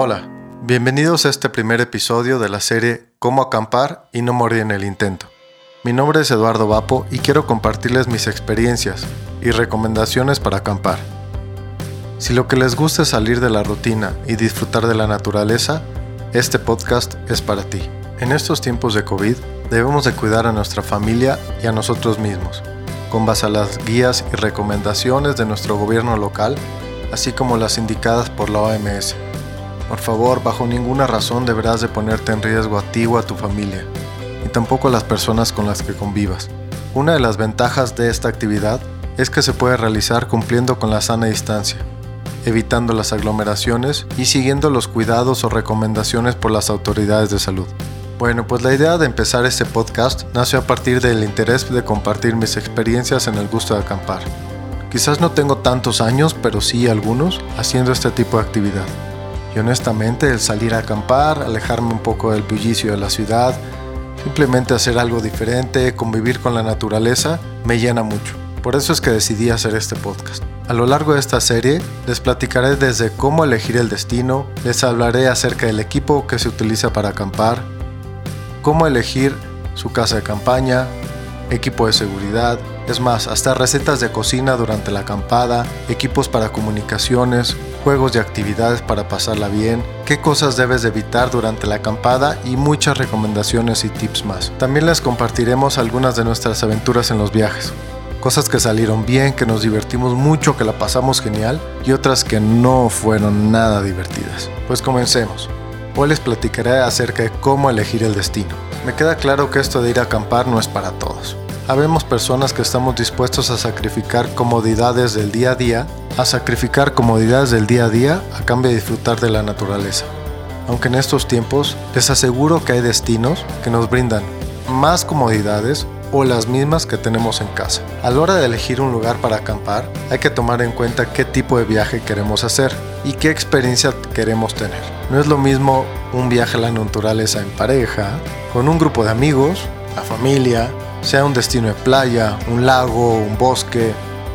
Hola, bienvenidos a este primer episodio de la serie Cómo acampar y no morir en el intento. Mi nombre es Eduardo Vapo y quiero compartirles mis experiencias y recomendaciones para acampar. Si lo que les gusta es salir de la rutina y disfrutar de la naturaleza, este podcast es para ti. En estos tiempos de COVID debemos de cuidar a nuestra familia y a nosotros mismos, con base a las guías y recomendaciones de nuestro gobierno local, así como las indicadas por la OMS. Por favor, bajo ninguna razón deberás de ponerte en riesgo a ti o a tu familia, y tampoco a las personas con las que convivas. Una de las ventajas de esta actividad es que se puede realizar cumpliendo con la sana distancia, evitando las aglomeraciones y siguiendo los cuidados o recomendaciones por las autoridades de salud. Bueno, pues la idea de empezar este podcast nació a partir del interés de compartir mis experiencias en el gusto de acampar. Quizás no tengo tantos años, pero sí algunos, haciendo este tipo de actividad. Honestamente el salir a acampar, alejarme un poco del bullicio de la ciudad, simplemente hacer algo diferente, convivir con la naturaleza, me llena mucho. Por eso es que decidí hacer este podcast. A lo largo de esta serie les platicaré desde cómo elegir el destino, les hablaré acerca del equipo que se utiliza para acampar, cómo elegir su casa de campaña, equipo de seguridad, es más, hasta recetas de cocina durante la acampada, equipos para comunicaciones, juegos y actividades para pasarla bien, qué cosas debes de evitar durante la acampada y muchas recomendaciones y tips más. También les compartiremos algunas de nuestras aventuras en los viajes. Cosas que salieron bien, que nos divertimos mucho, que la pasamos genial y otras que no fueron nada divertidas. Pues comencemos. Hoy les platicaré acerca de cómo elegir el destino. Me queda claro que esto de ir a acampar no es para todos. Habemos personas que estamos dispuestos a sacrificar comodidades del día a día, a sacrificar comodidades del día a día a cambio de disfrutar de la naturaleza. Aunque en estos tiempos les aseguro que hay destinos que nos brindan más comodidades o las mismas que tenemos en casa. A la hora de elegir un lugar para acampar, hay que tomar en cuenta qué tipo de viaje queremos hacer y qué experiencia queremos tener. No es lo mismo un viaje a la naturaleza en pareja, con un grupo de amigos, la familia, sea un destino de playa, un lago, un bosque,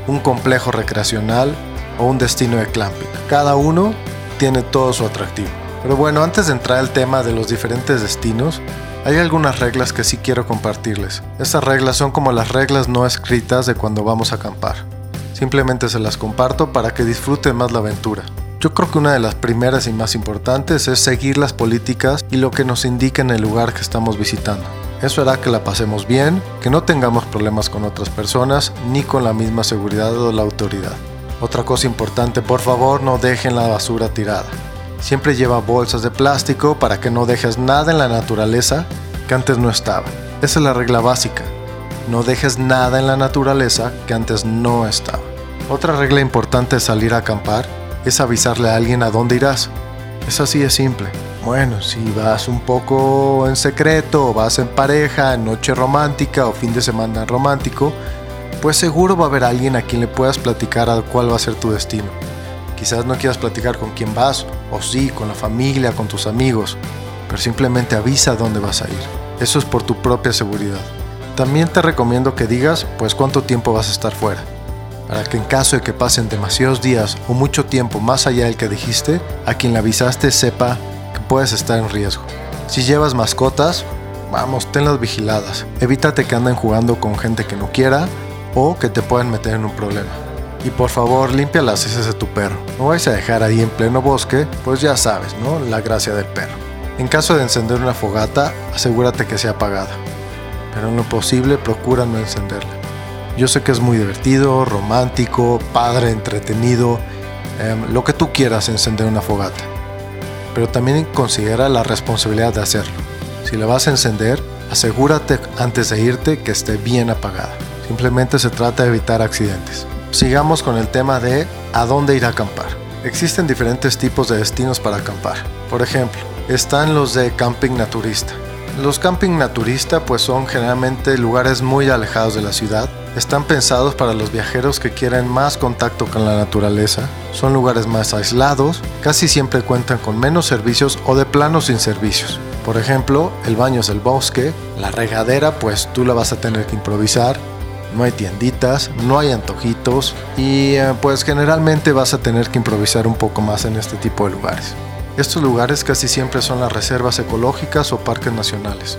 un complejo recreacional o un destino de clamping. Cada uno tiene todo su atractivo. Pero bueno, antes de entrar al tema de los diferentes destinos, hay algunas reglas que sí quiero compartirles. Estas reglas son como las reglas no escritas de cuando vamos a acampar. Simplemente se las comparto para que disfruten más la aventura. Yo creo que una de las primeras y más importantes es seguir las políticas y lo que nos indica en el lugar que estamos visitando. Eso hará que la pasemos bien, que no tengamos problemas con otras personas ni con la misma seguridad o la autoridad. Otra cosa importante, por favor no dejen la basura tirada. Siempre lleva bolsas de plástico para que no dejes nada en la naturaleza que antes no estaba. Esa es la regla básica. No dejes nada en la naturaleza que antes no estaba. Otra regla importante de salir a acampar es avisarle a alguien a dónde irás. Es así de simple. Bueno, si vas un poco en secreto, vas en pareja, noche romántica o fin de semana romántico, pues seguro va a haber alguien a quien le puedas platicar a cuál va a ser tu destino. Quizás no quieras platicar con quién vas, o sí, con la familia, con tus amigos, pero simplemente avisa dónde vas a ir. Eso es por tu propia seguridad. También te recomiendo que digas, pues cuánto tiempo vas a estar fuera, para que en caso de que pasen demasiados días o mucho tiempo más allá del que dijiste, a quien le avisaste sepa puedes estar en riesgo. Si llevas mascotas, vamos, tenlas vigiladas. Evítate que anden jugando con gente que no quiera o que te puedan meter en un problema. Y por favor, limpia las heces de tu perro. No vais a dejar ahí en pleno bosque, pues ya sabes, ¿no? La gracia del perro. En caso de encender una fogata, asegúrate que sea apagada. Pero en lo posible, procura no encenderla. Yo sé que es muy divertido, romántico, padre, entretenido, em, lo que tú quieras encender una fogata pero también considera la responsabilidad de hacerlo. Si la vas a encender, asegúrate antes de irte que esté bien apagada. Simplemente se trata de evitar accidentes. Sigamos con el tema de a dónde ir a acampar. Existen diferentes tipos de destinos para acampar. Por ejemplo, están los de camping naturista. Los camping naturista pues son generalmente lugares muy alejados de la ciudad están pensados para los viajeros que quieren más contacto con la naturaleza, son lugares más aislados, casi siempre cuentan con menos servicios o de plano sin servicios. Por ejemplo, el baño es el bosque, la regadera pues tú la vas a tener que improvisar, no hay tienditas, no hay antojitos y eh, pues generalmente vas a tener que improvisar un poco más en este tipo de lugares. Estos lugares casi siempre son las reservas ecológicas o parques nacionales.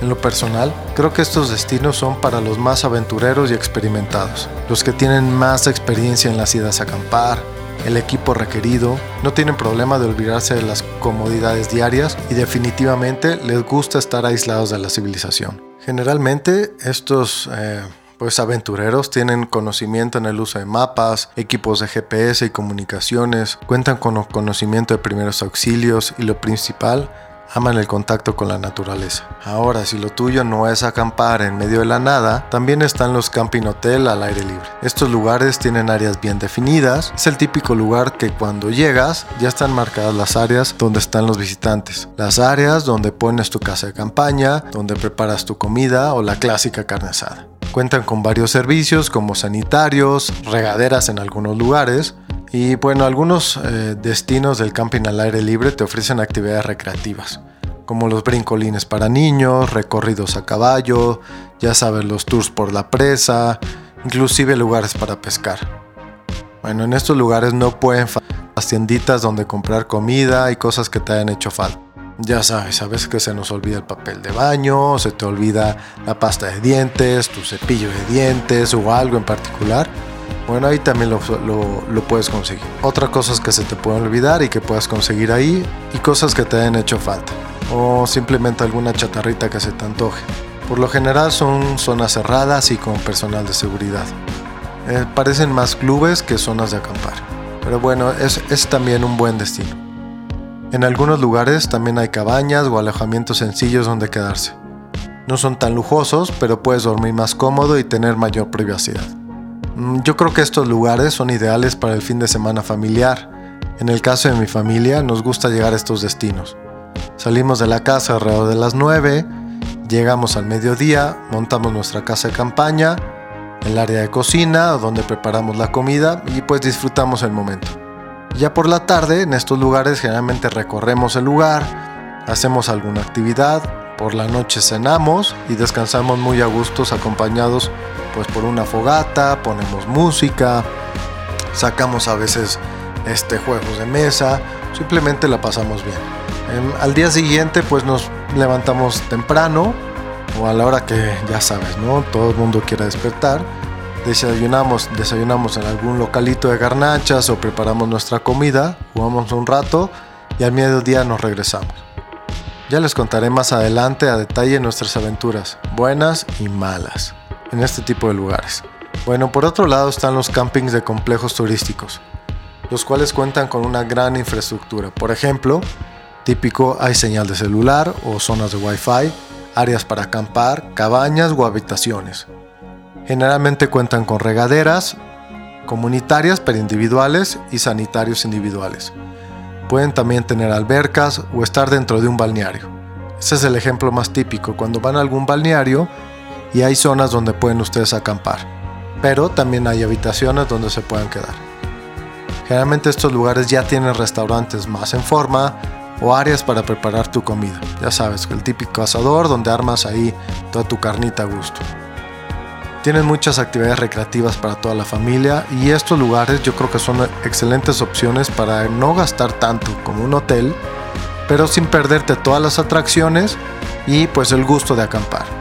En lo personal, creo que estos destinos son para los más aventureros y experimentados, los que tienen más experiencia en las idas a acampar, el equipo requerido, no tienen problema de olvidarse de las comodidades diarias y definitivamente les gusta estar aislados de la civilización. Generalmente estos eh, pues aventureros tienen conocimiento en el uso de mapas, equipos de GPS y comunicaciones, cuentan con conocimiento de primeros auxilios y lo principal, aman el contacto con la naturaleza. Ahora, si lo tuyo no es acampar en medio de la nada, también están los camping hotel al aire libre. Estos lugares tienen áreas bien definidas, es el típico lugar que cuando llegas ya están marcadas las áreas donde están los visitantes, las áreas donde pones tu casa de campaña, donde preparas tu comida o la clásica carne asada. Cuentan con varios servicios como sanitarios, regaderas en algunos lugares, y bueno, algunos eh, destinos del camping al aire libre te ofrecen actividades recreativas, como los brincolines para niños, recorridos a caballo, ya sabes, los tours por la presa, inclusive lugares para pescar. Bueno, en estos lugares no pueden faltar las tienditas donde comprar comida y cosas que te hayan hecho falta. Ya sabes, a veces que se nos olvida el papel de baño, se te olvida la pasta de dientes, tu cepillo de dientes o algo en particular bueno, ahí también lo, puedes conseguir. Otra cosas que se te pueden olvidar y que puedas conseguir ahí y cosas que te hayan hecho falta. O simplemente alguna chatarrita que se te antoje. Por lo general son zonas cerradas y con personal de seguridad. Eh, parecen más clubes que zonas de acampar. Pero bueno, es, es también un buen destino. En algunos lugares también hay cabañas o alojamientos sencillos donde quedarse. No son tan lujosos, pero puedes dormir más cómodo y tener mayor privacidad. Mm, yo creo que estos lugares son ideales para el fin de semana familiar. En el caso de mi familia, nos gusta llegar a estos destinos. Salimos de la casa alrededor de las 9, llegamos al mediodía, montamos nuestra casa de campaña, el área de cocina, donde preparamos la comida y pues disfrutamos el momento. Ya por la tarde, en estos lugares generalmente recorremos el lugar, hacemos alguna actividad, por la noche cenamos y descansamos muy a gustos acompañados pues por una fogata, ponemos música, sacamos a veces este juegos de mesa, simplemente la pasamos bien. al día siguiente pues nos levantamos temprano o a la hora que ya sabes, ¿no? Todo el mundo quiere despertar. Desayunamos, desayunamos en algún localito de garnachas o preparamos nuestra comida, jugamos un rato y al mediodía nos regresamos. Ya les contaré más adelante a detalle nuestras aventuras, buenas y malas, en este tipo de lugares. Bueno, por otro lado están los campings de complejos turísticos, los cuales cuentan con una gran infraestructura. Por ejemplo, típico hay señal de celular o zonas de Wi-Fi, áreas para acampar, cabañas o habitaciones. Generalmente cuentan con regaderas comunitarias pero individuales y sanitarios individuales. Pueden también tener albercas o estar dentro de un balneario. Ese es el ejemplo más típico, cuando van a algún balneario y hay zonas donde pueden ustedes acampar, pero también hay habitaciones donde se pueden quedar. Generalmente estos lugares ya tienen restaurantes más en forma o áreas para preparar tu comida. Ya sabes, el típico asador donde armas ahí toda tu carnita a gusto. Tienen muchas actividades recreativas para toda la familia y estos lugares yo creo que son excelentes opciones para no gastar tanto como un hotel, pero sin perderte todas las atracciones y pues el gusto de acampar.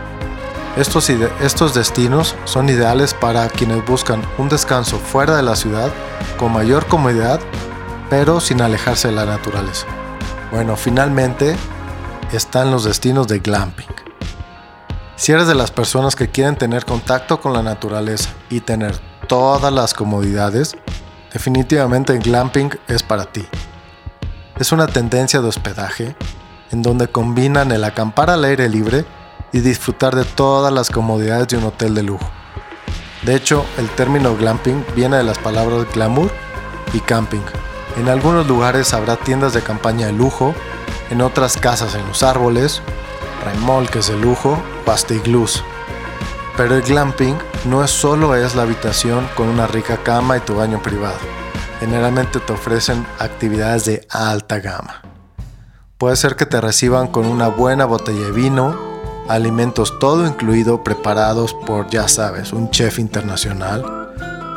Estos, destinos son ideales para quienes buscan un descanso fuera de la ciudad con mayor comodidad, pero sin alejarse de la naturaleza. Bueno, finalmente están los destinos de glamping. Si eres de las personas que quieren tener contacto con la naturaleza y tener todas las comodidades, definitivamente el glamping es para ti. Es una tendencia de hospedaje en donde combinan el acampar al aire libre y disfrutar de todas las comodidades de un hotel de lujo. De hecho, el término glamping viene de las palabras glamour y camping. En algunos lugares habrá tiendas de campaña de lujo, en otras casas en los árboles, remolques de lujo pastiglus. Pero el glamping no es solo es la habitación con una rica cama y tu baño privado. Generalmente te ofrecen actividades de alta gama. Puede ser que te reciban con una buena botella de vino, alimentos todo incluido preparados por, ya sabes, un chef internacional,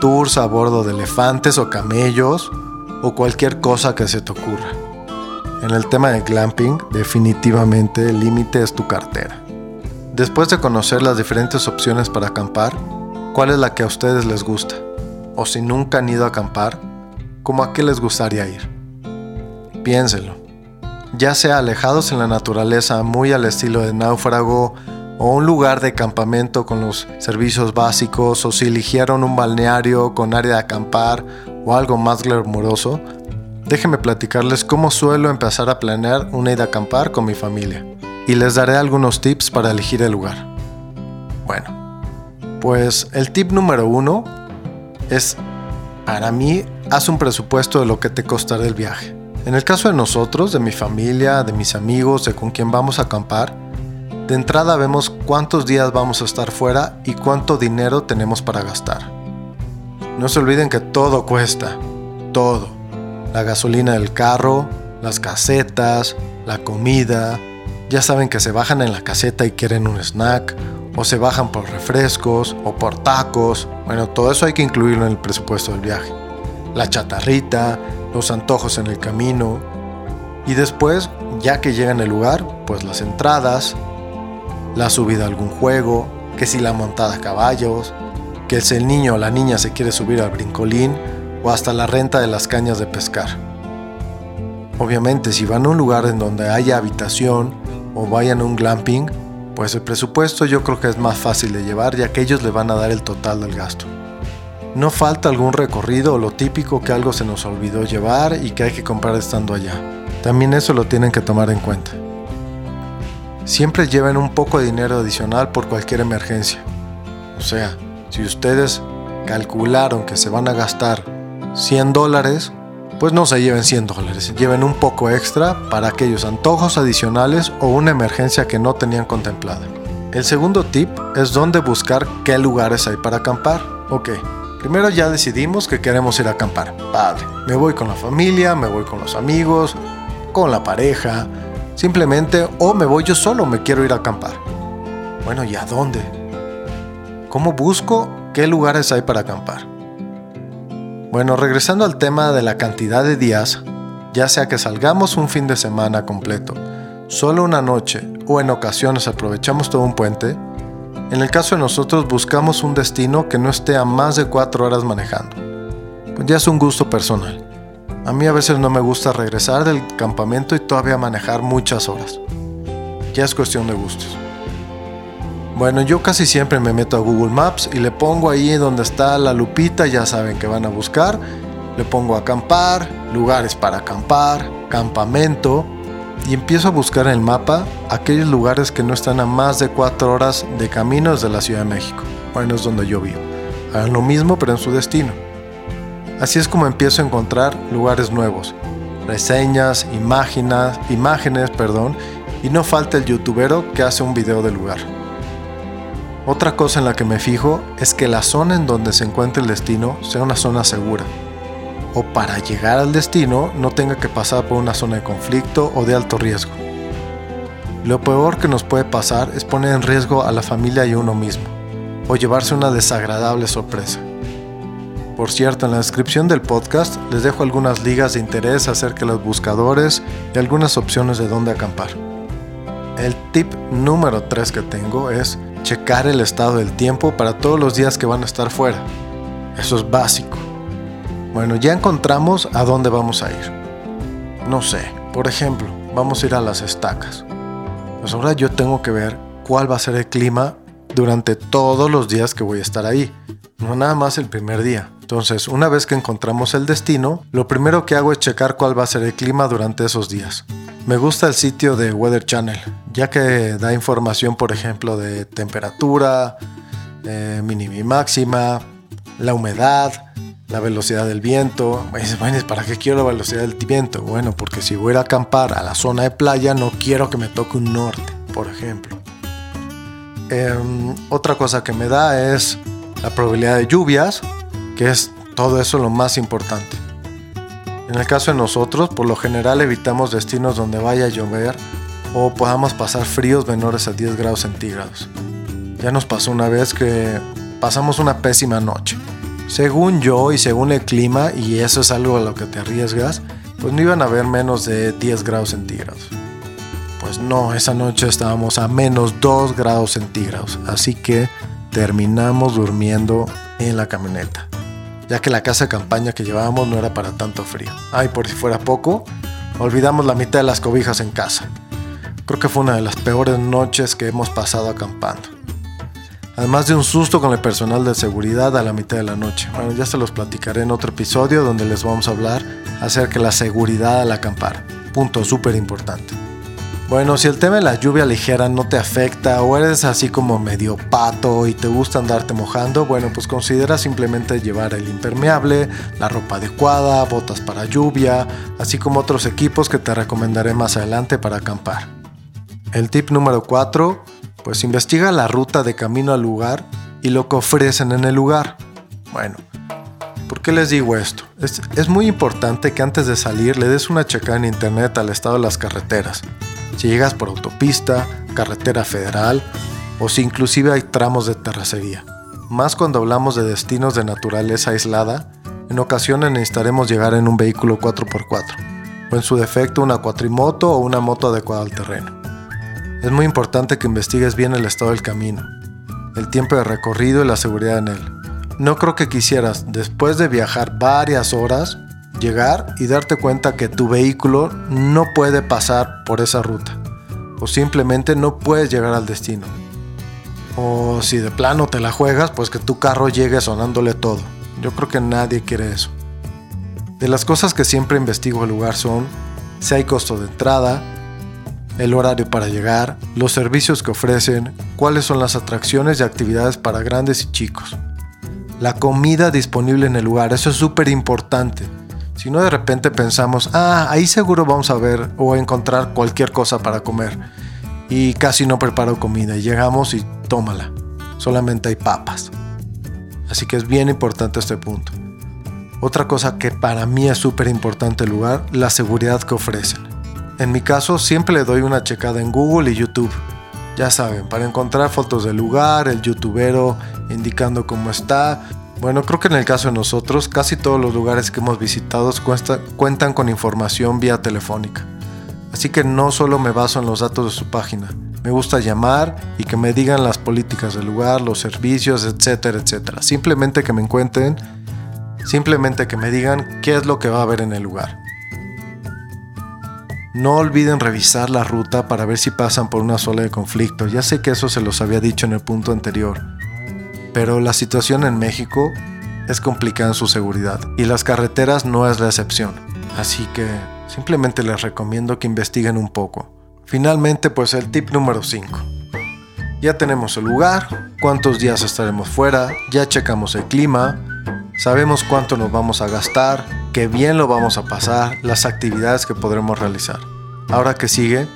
tours a bordo de elefantes o camellos o cualquier cosa que se te ocurra. en el tema de glamping, definitivamente el límite es tu cartera. Después de conocer las diferentes opciones para acampar, ¿cuál es la que a ustedes les gusta? O si nunca han ido a acampar, ¿cómo a qué les gustaría ir? Piénsenlo. Ya sea alejados en la naturaleza, muy al estilo de náufrago, o un lugar de campamento con los servicios básicos, o si eligieron un balneario con área de acampar o algo más glamuroso, déjenme platicarles cómo suelo empezar a planear una ida a acampar con mi familia y les daré algunos tips para elegir el lugar. Bueno, pues el tip número uno es, para mí, haz un presupuesto de lo que te costará el viaje. En el caso de nosotros, de mi familia, de mis amigos, de con quien vamos a acampar, de entrada vemos cuántos días vamos a estar fuera y cuánto dinero tenemos para gastar. No se olviden que todo cuesta, todo. La gasolina del carro, las casetas, la comida, ya saben que se bajan en la caseta y quieren un snack, o se bajan por refrescos, o por tacos. Bueno, todo eso hay que incluirlo en el presupuesto del viaje. La chatarrita, los antojos en el camino. Y después, ya que llegan al lugar, pues las entradas, la subida a algún juego, que si la montada a caballos, que si el niño o la niña se quiere subir al brincolín, o hasta la renta de las cañas de pescar. Obviamente, si van a un lugar en donde haya habitación, o vayan a un glamping, pues el presupuesto yo creo que es más fácil de llevar ya que ellos le van a dar el total del gasto. No falta algún recorrido o lo típico que algo se nos olvidó llevar y que hay que comprar estando allá. También eso lo tienen que tomar en cuenta. Siempre lleven un poco de dinero adicional por cualquier emergencia. O sea, si ustedes calcularon que se van a gastar 100 dólares, pues no se lleven 100 dólares, lleven un poco extra para aquellos antojos adicionales o una emergencia que no tenían contemplada. El segundo tip es dónde buscar qué lugares hay para acampar. Ok, primero ya decidimos que queremos ir a acampar. Padre, me voy con la familia, me voy con los amigos, con la pareja, simplemente o me voy yo solo, me quiero ir a acampar. Bueno, ¿y a dónde? ¿Cómo busco qué lugares hay para acampar? Bueno, regresando al tema de la cantidad de días, ya sea que salgamos un fin de semana completo, solo una noche o en ocasiones aprovechamos todo un puente, en el caso de nosotros buscamos un destino que no esté a más de 4 horas manejando. Pues ya es un gusto personal. A mí a veces no me gusta regresar del campamento y todavía manejar muchas horas. Ya es cuestión de gustos. Bueno, yo casi siempre me meto a Google Maps y le pongo ahí donde está la lupita, ya saben que van a buscar. Le pongo acampar, lugares para acampar, campamento y empiezo a buscar en el mapa aquellos lugares que no están a más de 4 horas de camino desde la Ciudad de México. Bueno, es donde yo vivo. Hagan lo mismo pero en su destino. Así es como empiezo a encontrar lugares nuevos, reseñas, imágenes, imágenes, perdón, y no falta el youtubero que hace un video del lugar. Otra cosa en la que me fijo es que la zona en donde se encuentre el destino sea una zona segura. O para llegar al destino no tenga que pasar por una zona de conflicto o de alto riesgo. Lo peor que nos puede pasar es poner en riesgo a la familia y a uno mismo, o llevarse una desagradable sorpresa. Por cierto, en la descripción del podcast les dejo algunas ligas de interés acerca de los buscadores y algunas opciones de dónde acampar. El tip número 3 que tengo es checar el estado del tiempo para todos los días que van a estar fuera. Eso es básico. Bueno, ya encontramos a dónde vamos a ir. No sé, por ejemplo, vamos a ir a las estacas. Pues ahora yo tengo que ver cuál va a ser el clima durante todos los días que voy a estar ahí, no nada más el primer día. Entonces, una vez que encontramos el destino, lo primero que hago es checar cuál va a ser el clima durante esos días. Me gusta el sitio de Weather Channel, ya que da información, por ejemplo, de temperatura, eh, mínima y máxima, la humedad, la velocidad del viento. Bueno, ¿para qué quiero la velocidad del viento? Bueno, porque si voy a acampar a la zona de playa, no quiero que me toque un norte, por ejemplo. Em, otra cosa que me da es la probabilidad de lluvias, que es todo eso lo más importante. En el caso de nosotros, por lo general evitamos destinos donde vaya a llover o podamos pasar fríos menores a 10 grados centígrados. Ya nos pasó una vez que pasamos una pésima noche. Según yo y según el clima, y eso es algo a lo que te arriesgas, pues no iban a haber menos de 10 grados centígrados. Pues no, esa noche estábamos a menos 2 grados centígrados, así que terminamos durmiendo en la camioneta, ya que la casa de campaña que llevábamos no era para tanto frío. Ay, por si fuera poco, olvidamos la mitad de las cobijas en casa. Creo que fue una de las peores noches que hemos pasado acampando. Además de un susto con el personal de seguridad a la mitad de la noche. Bueno, ya se los platicaré en otro episodio donde les vamos a hablar acerca de la seguridad al acampar. Punto súper importante. Bueno, si el tema de la lluvia ligera no te afecta o eres así como medio pato y te gusta andarte mojando, bueno, pues considera simplemente llevar el impermeable, la ropa adecuada, botas para lluvia, así como otros equipos que te recomendaré más adelante para acampar. El tip número 4, pues investiga la ruta de camino al lugar y lo que ofrecen en el lugar. Bueno, ¿por qué les digo esto? Es, muy importante que antes de salir le des una checada en internet al estado de las carreteras si llegas por autopista, carretera federal o si inclusive hay tramos de terracería. Más cuando hablamos de destinos de naturaleza aislada, en ocasiones necesitaremos llegar en un vehículo 4x4 o en su defecto una cuatrimoto o una moto adecuada al terreno. Es muy importante que investigues bien el estado del camino, el tiempo de recorrido y la seguridad en él. No creo que quisieras, después de viajar varias horas, llegar y darte cuenta que tu vehículo no puede pasar por esa ruta o simplemente no puedes llegar al destino. O si de plano te la juegas, pues que tu carro llegue sonándole todo. Yo creo que nadie quiere eso. De las cosas que siempre investigo el lugar son si hay costo de entrada, el horario para llegar, los servicios que ofrecen, cuáles son las atracciones y actividades para grandes y chicos. La comida disponible en el lugar, eso es súper importante. Si no de repente pensamos, ah, ahí seguro vamos a ver o encontrar cualquier cosa para comer. Y casi no preparo comida y llegamos y tómala. Solamente hay papas. Así que es bien importante este punto. Otra cosa que para mí es súper importante el lugar, la seguridad que ofrecen. En mi caso siempre le doy una checada en Google y YouTube. Ya saben, para encontrar fotos del lugar, el youtubero indicando cómo está, bueno, creo que en el caso de nosotros, casi todos los lugares que hemos visitado cuentan con información vía telefónica. Así que no solo me baso en los datos de su página, me gusta llamar y que me digan las políticas del lugar, los servicios, etcétera, etcétera. Simplemente que me encuentren, simplemente que me digan qué es lo que va a haber en el lugar. No olviden revisar la ruta para ver si pasan por una zona de conflicto. Ya sé que eso se los había dicho en el punto anterior, pero la situación en México es complicada en su seguridad y las carreteras no es la excepción. Así que simplemente les recomiendo que investiguen un poco. Finalmente, pues el tip número 5. Ya tenemos el lugar, cuántos días estaremos fuera, ya checamos el clima, sabemos cuánto nos vamos a gastar, qué bien lo vamos a pasar, las actividades que podremos realizar. Ahora que sigue,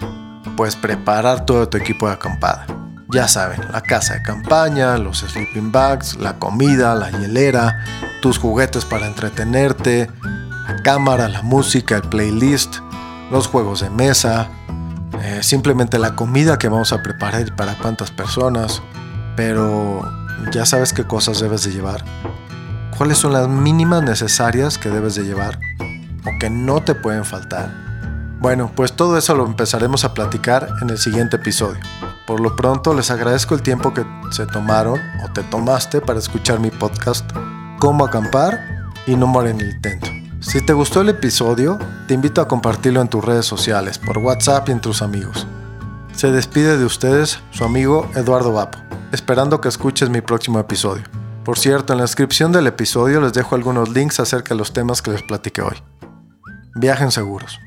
pues preparar todo tu equipo de acampada. Ya saben, la casa de campaña, los sleeping bags, la comida, la hielera, tus juguetes para entretenerte, la cámara, la música, el playlist, los juegos de mesa, eh, simplemente la comida que vamos a preparar y para cuántas personas. Pero ya sabes qué cosas debes de llevar. ¿Cuáles son las mínimas necesarias que debes de llevar o que no te pueden faltar? Bueno, pues todo eso lo empezaremos a platicar en el siguiente episodio. Por lo pronto les agradezco el tiempo que se tomaron o te tomaste para escuchar mi podcast Cómo acampar y no morir en el intento. Si te gustó el episodio, te invito a compartirlo en tus redes sociales, por WhatsApp y entre tus amigos. Se despide de ustedes su amigo Eduardo Vapo, esperando que escuches mi próximo episodio. Por cierto, en la descripción del episodio les dejo algunos links acerca de los temas que les platiqué hoy. Viajen seguros.